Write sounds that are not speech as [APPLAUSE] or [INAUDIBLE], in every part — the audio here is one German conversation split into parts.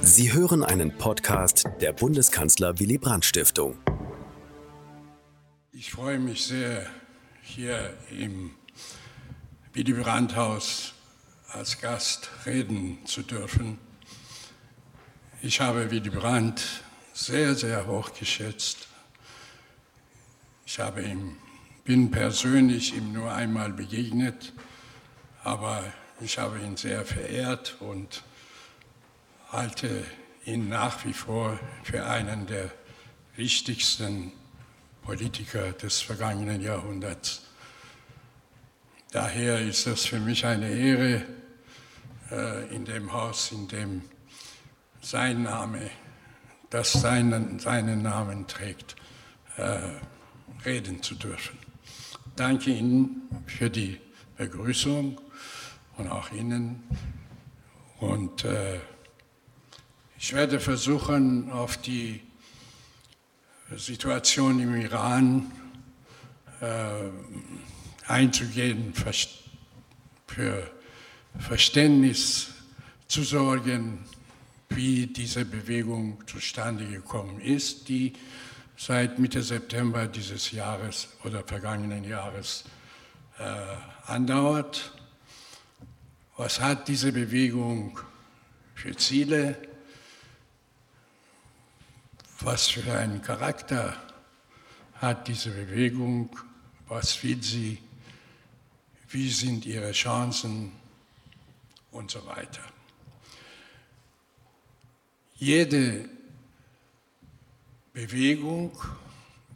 Sie hören einen Podcast der Bundeskanzler Willy Brandt Stiftung. Ich freue mich sehr, hier im Willy Brandt Haus als Gast reden zu dürfen. Ich habe Willy Brandt sehr, sehr hoch geschätzt. Ich habe ihm, bin persönlich ihm nur einmal begegnet, aber ich habe ihn sehr verehrt und halte ihn nach wie vor für einen der wichtigsten Politiker des vergangenen Jahrhunderts. Daher ist es für mich eine Ehre, äh, in dem Haus, in dem sein Name, das seinen, seinen Namen trägt, äh, reden zu dürfen. Danke Ihnen für die Begrüßung und auch Ihnen. Und äh, ich werde versuchen, auf die Situation im Iran äh, einzugehen, für Verständnis zu sorgen, wie diese Bewegung zustande gekommen ist, die seit Mitte September dieses Jahres oder vergangenen Jahres äh, andauert. Was hat diese Bewegung für Ziele? Was für einen Charakter hat diese Bewegung? Was will sie? Wie sind ihre Chancen? Und so weiter. Jede Bewegung,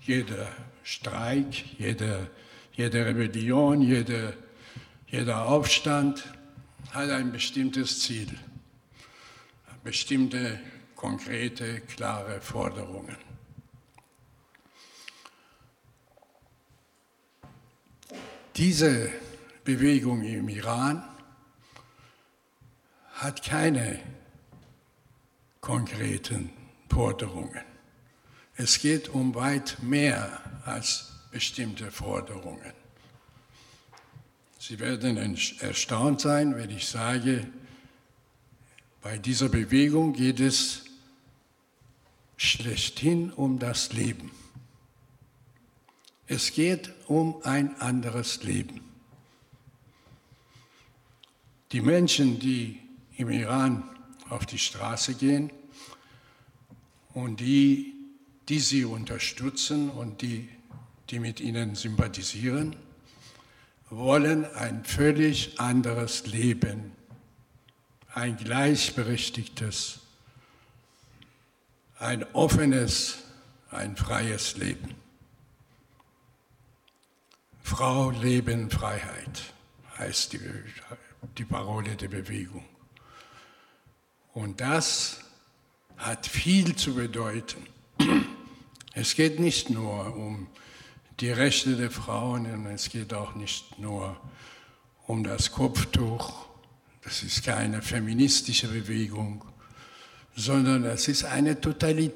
jeder Streik, jede, jede Rebellion, jede, jeder Aufstand hat ein bestimmtes Ziel, bestimmte konkrete, klare Forderungen. Diese Bewegung im Iran hat keine konkreten Forderungen. Es geht um weit mehr als bestimmte Forderungen. Sie werden erstaunt sein, wenn ich sage, bei dieser Bewegung geht es schlechthin um das Leben. Es geht um ein anderes Leben. Die Menschen, die im Iran auf die Straße gehen und die, die sie unterstützen und die, die mit ihnen sympathisieren, wollen ein völlig anderes Leben, ein gleichberechtigtes ein offenes, ein freies Leben. Frau, Leben, Freiheit heißt die, die Parole der Bewegung. Und das hat viel zu bedeuten. Es geht nicht nur um die Rechte der Frauen es geht auch nicht nur um das Kopftuch. Das ist keine feministische Bewegung sondern es ist eine totale,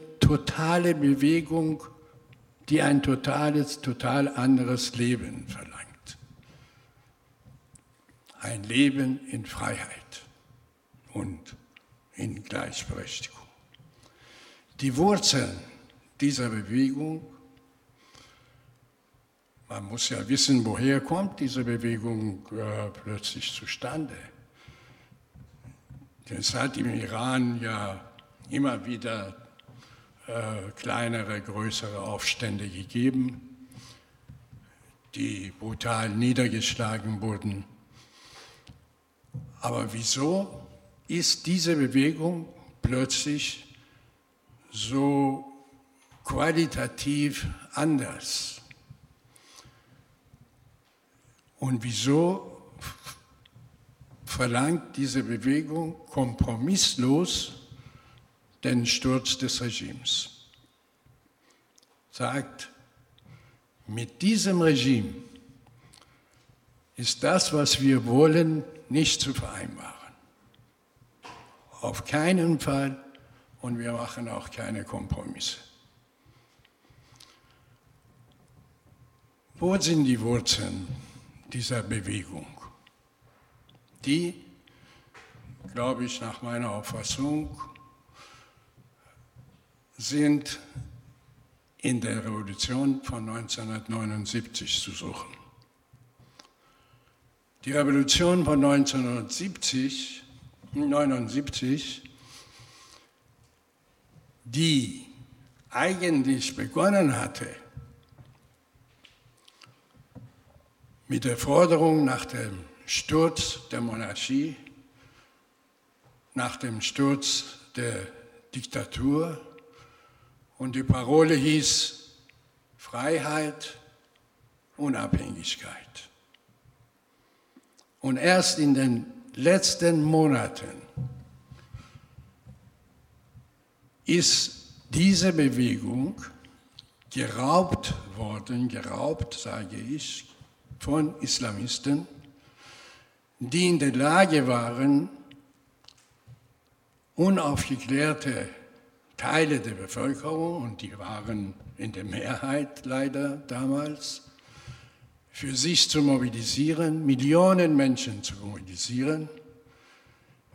Bewegung, die ein totales, total anderes Leben verlangt. Ein Leben in Freiheit und in Gleichberechtigung. Die Wurzeln dieser Bewegung, man muss ja wissen, woher kommt diese Bewegung äh, plötzlich zustande. Es hat im Iran ja immer wieder äh, kleinere, größere Aufstände gegeben, die brutal niedergeschlagen wurden. Aber wieso ist diese Bewegung plötzlich so qualitativ anders? Und wieso verlangt diese Bewegung kompromisslos den Sturz des Regimes. Sagt, mit diesem Regime ist das, was wir wollen, nicht zu vereinbaren. Auf keinen Fall und wir machen auch keine Kompromisse. Wo sind die Wurzeln dieser Bewegung? Die, glaube ich, nach meiner Auffassung sind in der Revolution von 1979 zu suchen. Die Revolution von 1970, 79, die eigentlich begonnen hatte mit der Forderung nach dem Sturz der Monarchie, nach dem Sturz der Diktatur und die Parole hieß Freiheit, Unabhängigkeit. Und erst in den letzten Monaten ist diese Bewegung geraubt worden, geraubt, sage ich, von Islamisten, die in der Lage waren, unaufgeklärte Teile der Bevölkerung, und die waren in der Mehrheit leider damals, für sich zu mobilisieren, Millionen Menschen zu mobilisieren,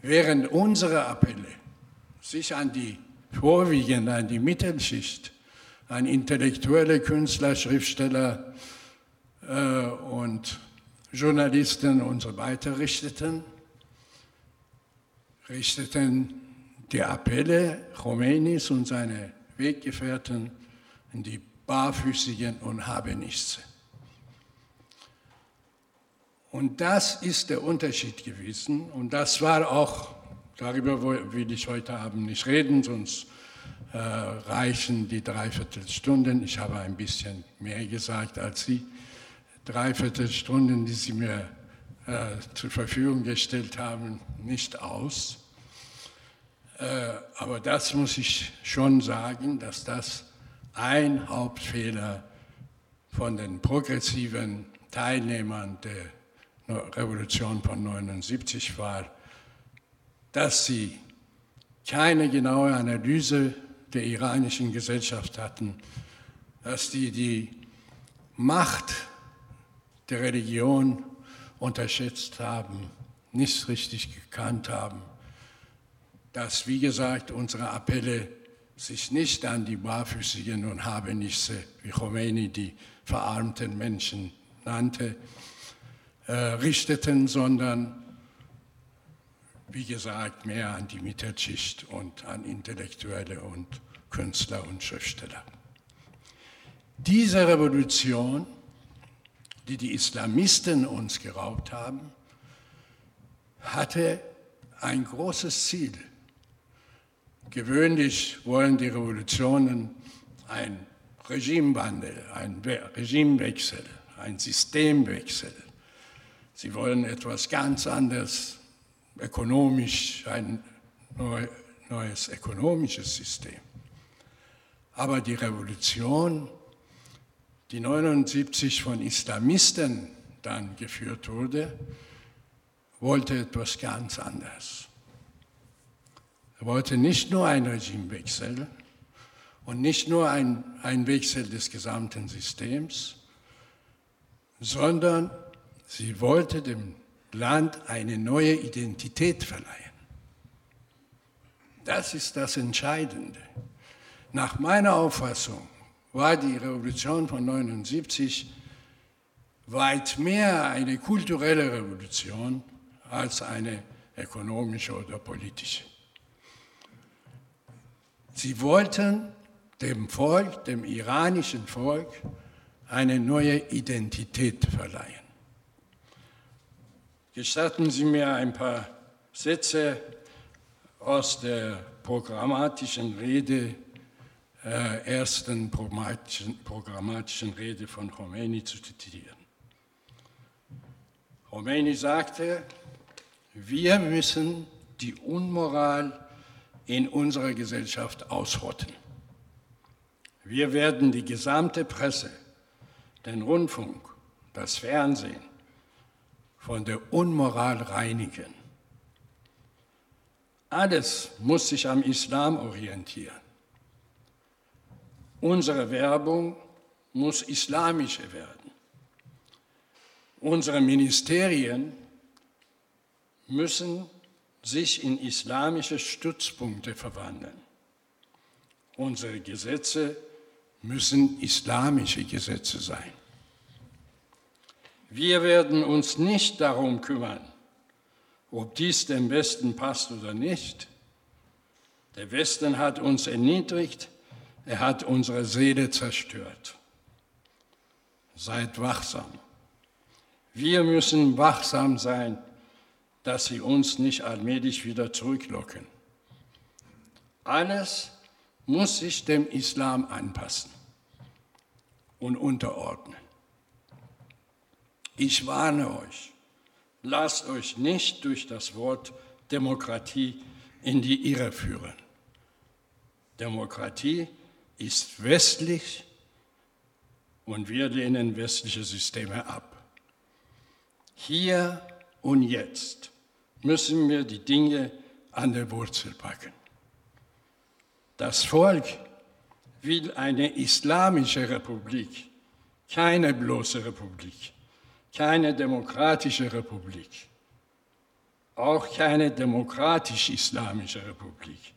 während unsere Appelle sich an die vorwiegend an die Mittelschicht, an intellektuelle Künstler, Schriftsteller äh, und Journalisten und so weiter richteten, richteten die Appelle Khomeinis und seine Weggefährten an die Barfüßigen und Habenichtse. Und das ist der Unterschied gewesen. Und das war auch, darüber will ich heute Abend nicht reden, sonst äh, reichen die Dreiviertelstunden. Ich habe ein bisschen mehr gesagt als Sie. Dreiviertelstunden, die Sie mir äh, zur Verfügung gestellt haben, nicht aus. Äh, aber das muss ich schon sagen, dass das ein Hauptfehler von den progressiven Teilnehmern der Revolution von 79 war, dass sie keine genaue Analyse der iranischen Gesellschaft hatten, dass die die Macht der Religion unterschätzt haben, nicht richtig gekannt haben dass, wie gesagt, unsere Appelle sich nicht an die Barfüßigen und Habenichtse, wie Khomeini die verarmten Menschen nannte, äh, richteten, sondern, wie gesagt, mehr an die Mittelschicht und an Intellektuelle und Künstler und Schriftsteller. Diese Revolution, die die Islamisten uns geraubt haben, hatte ein großes Ziel. Gewöhnlich wollen die Revolutionen ein Regimewandel, ein Regimewechsel, ein Systemwechsel. Sie wollen etwas ganz anderes, ökonomisch, ein neues ökonomisches System. Aber die Revolution, die 79 von Islamisten dann geführt wurde, wollte etwas ganz anderes. Er wollte nicht nur einen Regimewechsel und nicht nur ein, ein Wechsel des gesamten Systems, sondern sie wollte dem Land eine neue Identität verleihen. Das ist das Entscheidende. Nach meiner Auffassung war die Revolution von 79 weit mehr eine kulturelle Revolution als eine ökonomische oder politische. Sie wollten dem Volk, dem iranischen Volk, eine neue Identität verleihen. Gestatten Sie mir ein paar Sätze aus der programmatischen Rede, ersten programmatischen, programmatischen Rede von Khomeini zu zitieren. Khomeini sagte, wir müssen die Unmoral in unserer Gesellschaft ausrotten. Wir werden die gesamte Presse, den Rundfunk, das Fernsehen von der Unmoral reinigen. Alles muss sich am Islam orientieren. Unsere Werbung muss islamische werden. Unsere Ministerien müssen sich in islamische Stützpunkte verwandeln. Unsere Gesetze müssen islamische Gesetze sein. Wir werden uns nicht darum kümmern, ob dies dem Westen passt oder nicht. Der Westen hat uns erniedrigt, er hat unsere Seele zerstört. Seid wachsam. Wir müssen wachsam sein, dass sie uns nicht allmählich wieder zurücklocken. Alles muss sich dem Islam anpassen und unterordnen. Ich warne euch, lasst euch nicht durch das Wort Demokratie in die Irre führen. Demokratie ist westlich und wir lehnen westliche Systeme ab. Hier und jetzt müssen wir die Dinge an der Wurzel packen. Das Volk will eine islamische Republik, keine bloße Republik, keine demokratische Republik, auch keine demokratisch-islamische Republik,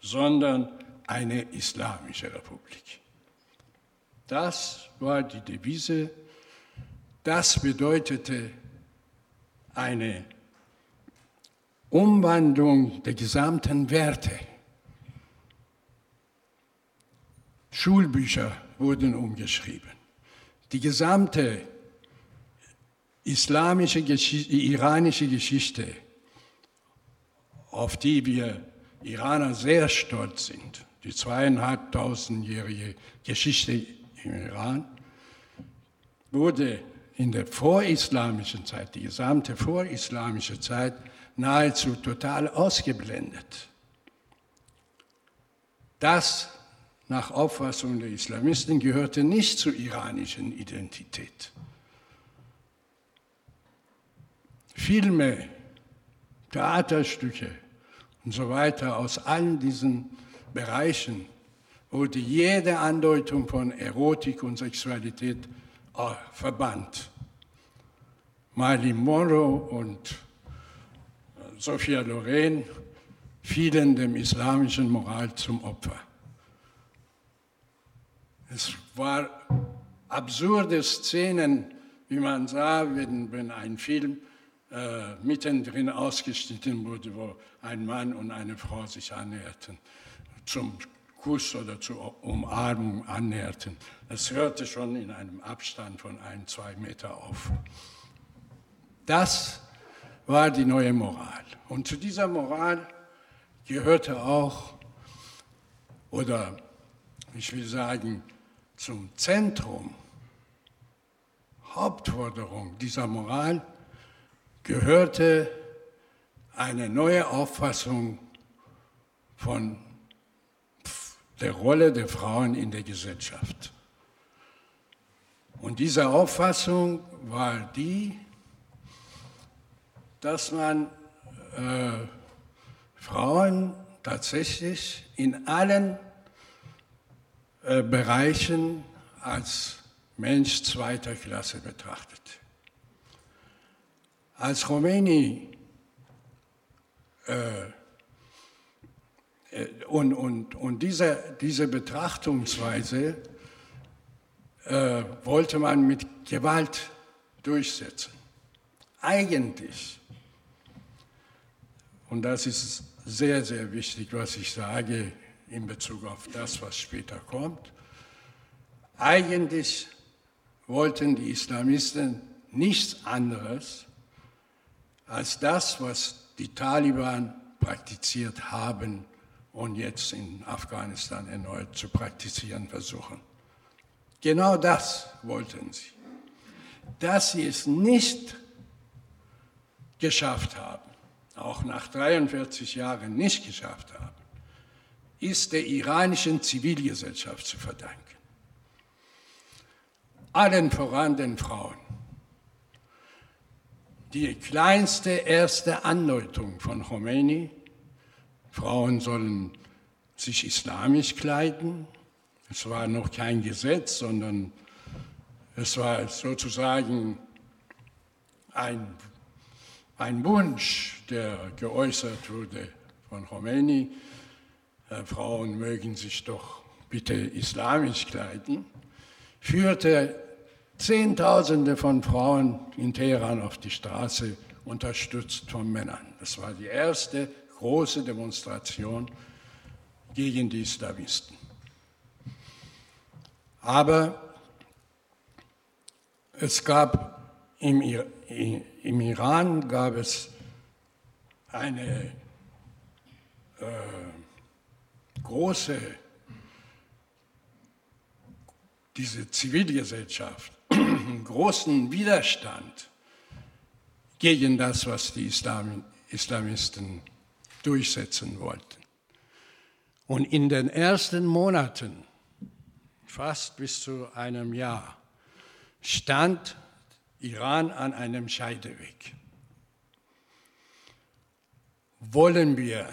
sondern eine islamische Republik. Das war die Devise, das bedeutete eine Umwandlung der gesamten Werte. Schulbücher wurden umgeschrieben. Die gesamte islamische, Geschichte, iranische Geschichte, auf die wir Iraner sehr stolz sind, die zweieinhalbtausendjährige Geschichte im Iran, wurde in der vorislamischen Zeit, die gesamte vorislamische Zeit, nahezu total ausgeblendet. Das, nach Auffassung der Islamisten, gehörte nicht zur iranischen Identität. Filme, Theaterstücke und so weiter aus allen diesen Bereichen wurde jede Andeutung von Erotik und Sexualität äh, verbannt. Marilyn Monroe und Sophia Loren fielen dem islamischen Moral zum Opfer. Es war absurde Szenen, wie man sah, wenn, wenn ein Film äh, mittendrin ausgeschnitten wurde, wo ein Mann und eine Frau sich annäherten, zum Kuss oder zur Umarmung annäherten. Es hörte schon in einem Abstand von ein, zwei Meter auf. Das war die neue Moral. Und zu dieser Moral gehörte auch, oder ich will sagen, zum Zentrum, Hauptforderung dieser Moral gehörte eine neue Auffassung von der Rolle der Frauen in der Gesellschaft. Und diese Auffassung war die, dass man äh, Frauen tatsächlich in allen äh, Bereichen als Mensch zweiter Klasse betrachtet. Als Khomeini äh, und, und, und diese, diese Betrachtungsweise äh, wollte man mit Gewalt durchsetzen. Eigentlich und das ist sehr, sehr wichtig, was ich sage in Bezug auf das, was später kommt. Eigentlich wollten die Islamisten nichts anderes als das, was die Taliban praktiziert haben und jetzt in Afghanistan erneut zu praktizieren versuchen. Genau das wollten sie. Dass sie es nicht geschafft haben, auch nach 43 Jahren nicht geschafft haben, ist der iranischen Zivilgesellschaft zu verdanken. Allen voran den Frauen. Die kleinste erste Andeutung von Khomeini, Frauen sollen sich islamisch kleiden. Es war noch kein Gesetz, sondern es war sozusagen ein ein Wunsch, der geäußert wurde von Khomeini, äh, Frauen mögen sich doch bitte islamisch kleiden, führte Zehntausende von Frauen in Teheran auf die Straße, unterstützt von Männern. Das war die erste große Demonstration gegen die Islamisten. Aber es gab im, im Iran gab es eine äh, große, diese Zivilgesellschaft, [CLEARS THROAT] großen Widerstand gegen das, was die Islam, Islamisten durchsetzen wollten. Und in den ersten Monaten, fast bis zu einem Jahr, stand Iran an einem Scheideweg. Wollen wir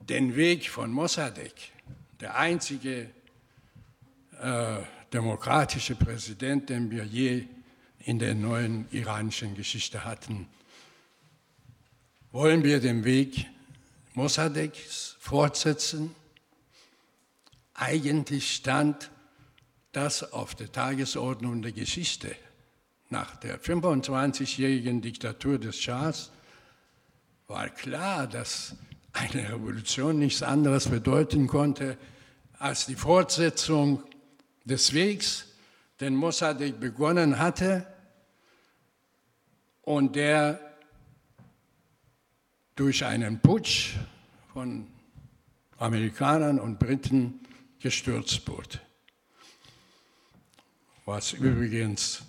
den Weg von Mossadegh, der einzige äh, demokratische Präsident, den wir je in der neuen iranischen Geschichte hatten, wollen wir den Weg Mossadeghs fortsetzen? Eigentlich stand das auf der Tagesordnung der Geschichte. Nach der 25-jährigen Diktatur des Schahs war klar, dass eine Revolution nichts anderes bedeuten konnte als die Fortsetzung des Wegs, den Mossadegh begonnen hatte und der durch einen Putsch von Amerikanern und Briten gestürzt wurde. Was übrigens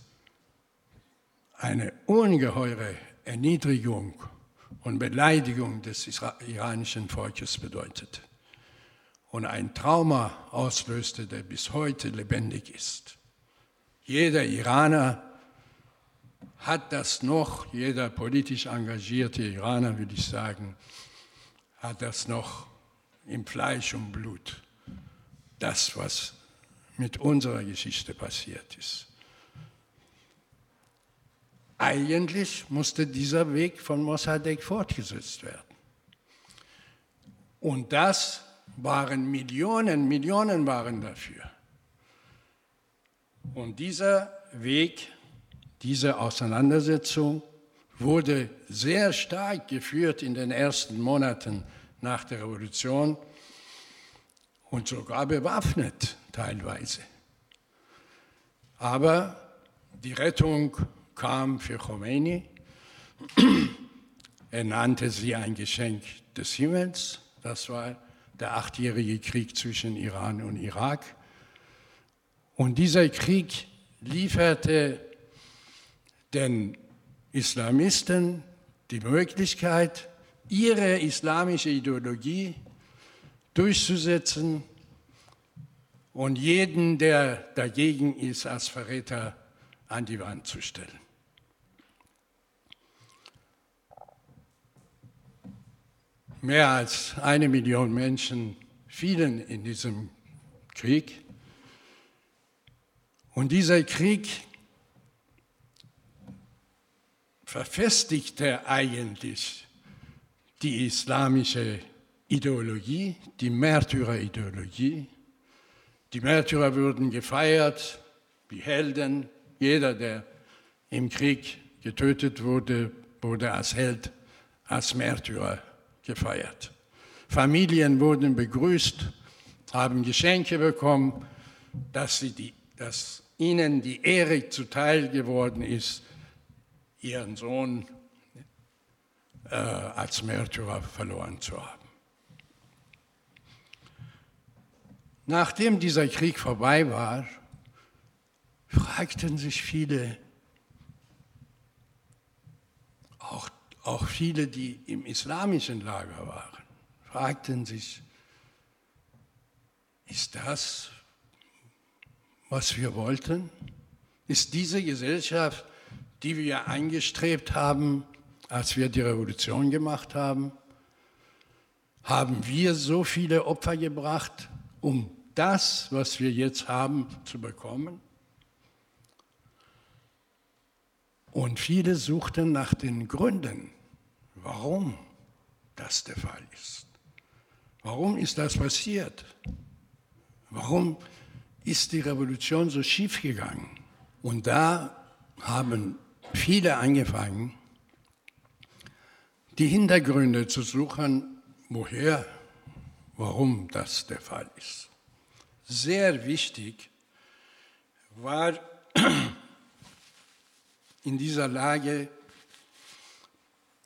eine ungeheure Erniedrigung und Beleidigung des iranischen Volkes bedeutet und ein Trauma auslöste, der bis heute lebendig ist. Jeder Iraner hat das noch, jeder politisch engagierte Iraner, würde ich sagen, hat das noch im Fleisch und Blut, das, was mit unserer Geschichte passiert ist. Eigentlich musste dieser Weg von Mossadegh fortgesetzt werden. Und das waren Millionen, Millionen waren dafür. Und dieser Weg, diese Auseinandersetzung wurde sehr stark geführt in den ersten Monaten nach der Revolution und sogar bewaffnet teilweise. Aber die Rettung kam für Khomeini. Er nannte sie ein Geschenk des Himmels. Das war der achtjährige Krieg zwischen Iran und Irak. Und dieser Krieg lieferte den Islamisten die Möglichkeit, ihre islamische Ideologie durchzusetzen und jeden, der dagegen ist, als Verräter an die Wand zu stellen. Mehr als eine Million Menschen fielen in diesem Krieg. Und dieser Krieg verfestigte eigentlich die islamische Ideologie, die Märtyrerideologie. Die Märtyrer wurden gefeiert wie Helden. Jeder, der im Krieg getötet wurde, wurde als Held, als Märtyrer gefeiert. Familien wurden begrüßt, haben Geschenke bekommen, dass, sie die, dass ihnen die Ehre zuteil geworden ist, ihren Sohn äh, als Märtyrer verloren zu haben. Nachdem dieser Krieg vorbei war, fragten sich viele, auch auch viele, die im islamischen Lager waren, fragten sich, ist das, was wir wollten? Ist diese Gesellschaft, die wir eingestrebt haben, als wir die Revolution gemacht haben? Haben wir so viele Opfer gebracht, um das, was wir jetzt haben, zu bekommen? Und viele suchten nach den Gründen, warum das der Fall ist. Warum ist das passiert? Warum ist die Revolution so schief gegangen? Und da haben viele angefangen, die Hintergründe zu suchen, woher, warum das der Fall ist. Sehr wichtig war [CLEARS THROAT] in dieser Lage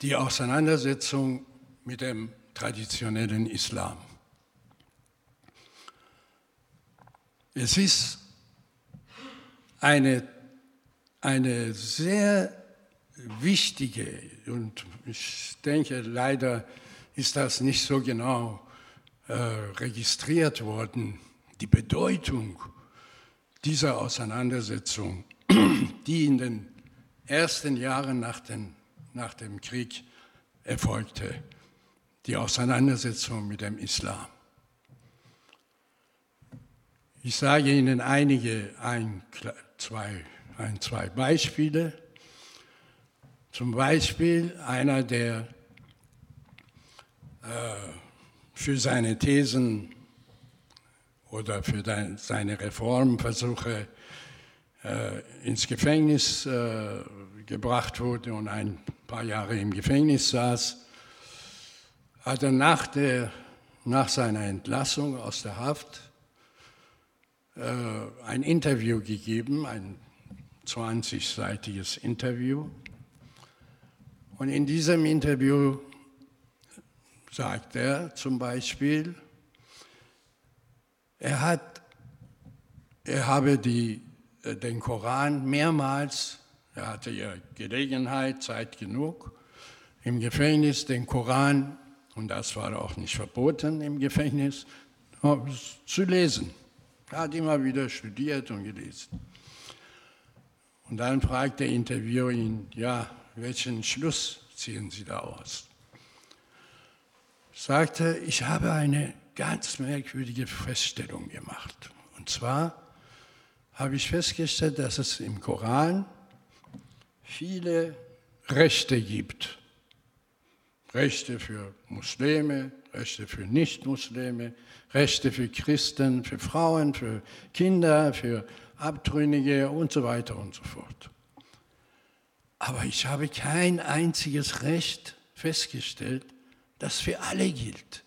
die Auseinandersetzung mit dem traditionellen Islam. Es ist eine, eine sehr wichtige und ich denke, leider ist das nicht so genau äh, registriert worden, die Bedeutung dieser Auseinandersetzung, [CLEARS THROAT] die in den ersten Jahren nach, den, nach dem Krieg erfolgte, die Auseinandersetzung mit dem Islam. Ich sage Ihnen einige, ein, zwei, ein, zwei Beispiele. Zum Beispiel einer, der äh, für seine Thesen oder für seine Reformversuche äh, ins Gefängnis äh, gebracht wurde und ein paar Jahre im Gefängnis saß, hat er nach, der, nach seiner Entlassung aus der Haft äh, ein Interview gegeben, ein 20-seitiges Interview. Und in diesem Interview sagt er zum Beispiel, er, hat, er habe die, äh, den Koran mehrmals, er hatte ja Gelegenheit, Zeit genug, im Gefängnis den Koran, und das war auch nicht verboten im Gefängnis, zu lesen. Er hat immer wieder studiert und gelesen. Und dann fragt der Interviewer ihn, ja, welchen Schluss ziehen Sie da aus? Sagte, ich habe eine ganz merkwürdige Feststellung gemacht. Und zwar habe ich festgestellt, dass es im Koran viele Rechte gibt. Rechte für Muslime, Rechte für Nichtmuslime, Rechte für Christen, für Frauen, für Kinder, für Abtrünnige und so weiter und so fort. Aber ich habe kein einziges Recht festgestellt, das für alle gilt.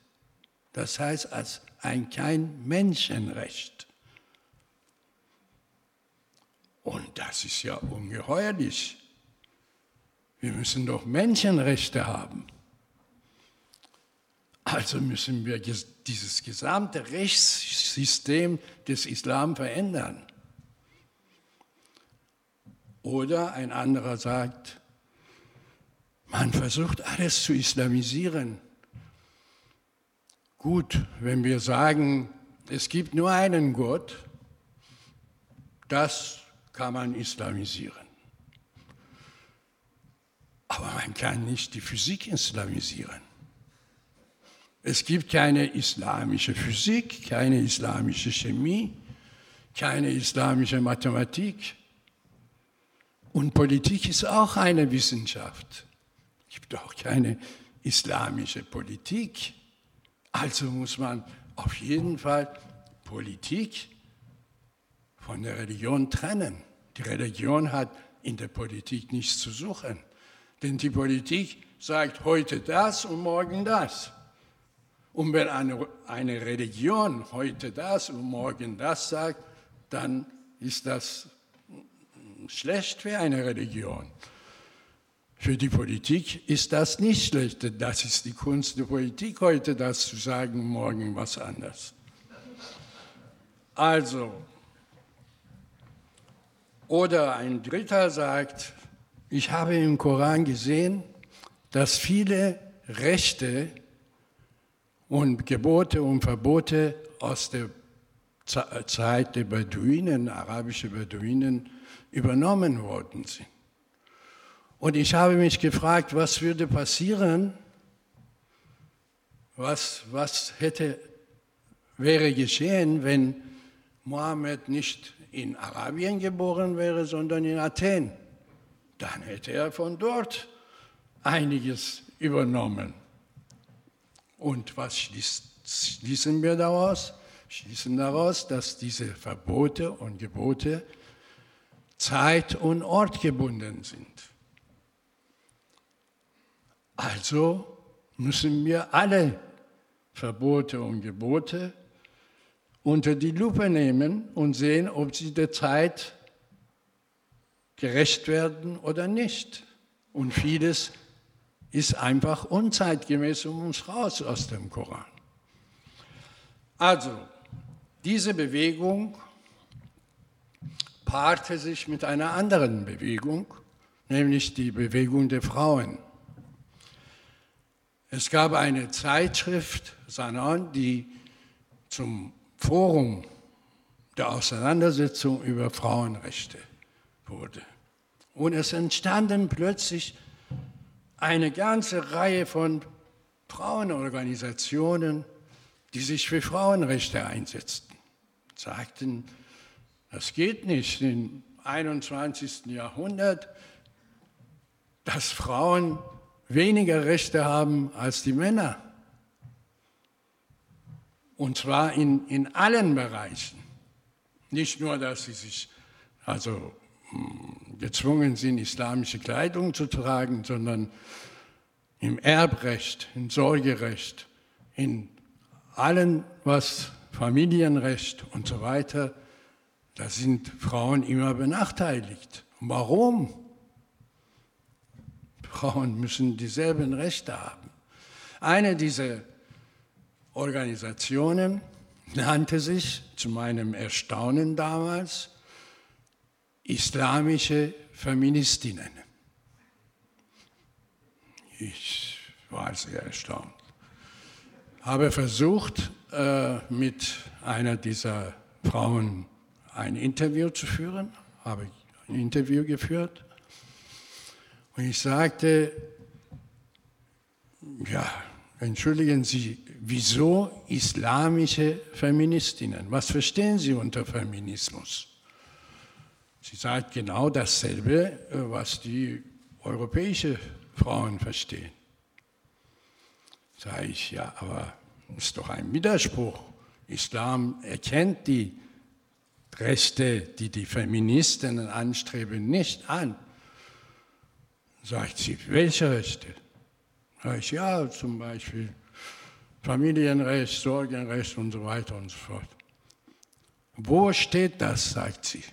Das heißt, als ein kein Menschenrecht. Und das ist ja ungeheuerlich. Wir müssen doch Menschenrechte haben. Also müssen wir dieses gesamte Rechtssystem des Islam verändern. Oder ein anderer sagt, man versucht alles zu islamisieren. Gut, wenn wir sagen, es gibt nur einen Gott, das kann man islamisieren. Aber man kann nicht die Physik islamisieren. Es gibt keine islamische Physik, keine islamische Chemie, keine islamische Mathematik. Und Politik ist auch eine Wissenschaft. Es gibt auch keine islamische Politik. Also muss man auf jeden Fall Politik von der Religion trennen. Die Religion hat in der Politik nichts zu suchen. Denn die Politik sagt heute das und morgen das. Und wenn eine, eine Religion heute das und morgen das sagt, dann ist das schlecht für eine Religion. Für die Politik ist das nicht schlecht. Das ist die Kunst der Politik heute, das zu sagen, morgen was anderes. Also, oder ein Dritter sagt, ich habe im Koran gesehen, dass viele Rechte und Gebote und Verbote aus der Zeit der Beduinen, arabische Beduinen, übernommen worden sind. Und ich habe mich gefragt, was würde passieren, was, was hätte, wäre geschehen, wenn Mohammed nicht in Arabien geboren wäre, sondern in Athen. Dann hätte er von dort einiges übernommen. Und was schließen wir daraus? Schließen daraus, dass diese Verbote und Gebote zeit- und ortgebunden sind. Also müssen wir alle Verbote und Gebote unter die Lupe nehmen und sehen, ob sie der Zeit gerecht werden oder nicht. Und vieles ist einfach unzeitgemäß und muss raus aus dem Koran. Also, diese Bewegung paarte sich mit einer anderen Bewegung, nämlich die Bewegung der Frauen. Es gab eine Zeitschrift, Sanon, die zum Forum der Auseinandersetzung über Frauenrechte wurde. Und es entstanden plötzlich eine ganze Reihe von Frauenorganisationen, die sich für Frauenrechte einsetzten, sagten, das geht nicht im 21. Jahrhundert, dass Frauen weniger Rechte haben als die Männer. Und zwar in, in allen Bereichen. Nicht nur, dass sie sich also hm, gezwungen sind, islamische Kleidung zu tragen, sondern im Erbrecht, im Sorgerecht, in allen, was Familienrecht und so weiter, da sind Frauen immer benachteiligt. Warum? Frauen müssen dieselben Rechte haben. Eine dieser Organisationen nannte sich zu meinem Erstaunen damals Islamische Feministinnen. Ich war sehr erstaunt. Habe versucht, äh, mit einer dieser Frauen ein Interview zu führen, habe ein Interview geführt und ich sagte, ja, entschuldigen Sie, wieso islamische Feministinnen? Was verstehen Sie unter Feminismus? Sie sagt genau dasselbe, was die europäischen Frauen verstehen. Sage ich, ja, aber ist doch ein Widerspruch. Islam erkennt die Rechte, die die Feministinnen anstreben, nicht an. Sagt sie, welche Rechte? Sag ich, ja, zum Beispiel Familienrecht, Sorgenrecht und so weiter und so fort. Wo steht das, sagt sie.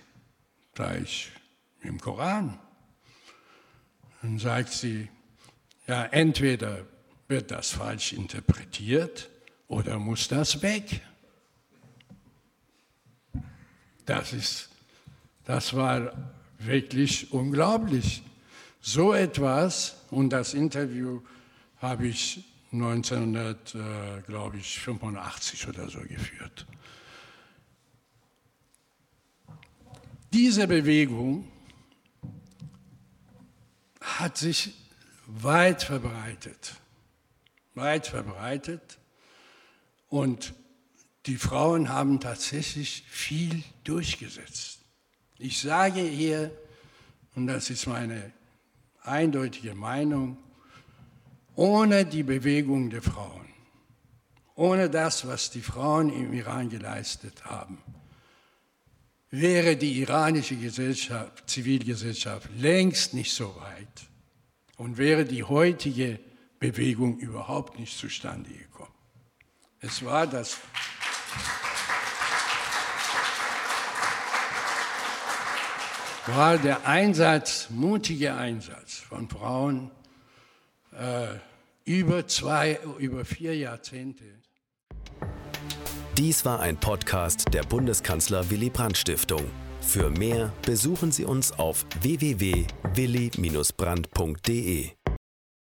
Sag ich, im Koran. Dann sagt sie, ja, entweder wird das falsch interpretiert oder muss das weg. Das, ist, das war wirklich unglaublich. So etwas, und das Interview habe ich 1985 oder so geführt. Diese Bewegung hat sich weit verbreitet, weit verbreitet und die Frauen haben tatsächlich viel durchgesetzt. Ich sage hier, und das ist meine eindeutige Meinung, ohne die Bewegung der Frauen, ohne das, was die Frauen im Iran geleistet haben, wäre die iranische Gesellschaft, Zivilgesellschaft längst nicht so weit und wäre die heutige Bewegung überhaupt nicht zustande gekommen. Es war das war der Einsatz, mutige Einsatz von Frauen äh, über zwei, über vier Jahrzehnte. Dies war ein Podcast der Bundeskanzler Willy Brandt Stiftung. Für mehr besuchen Sie uns auf www.willy-brandt.de.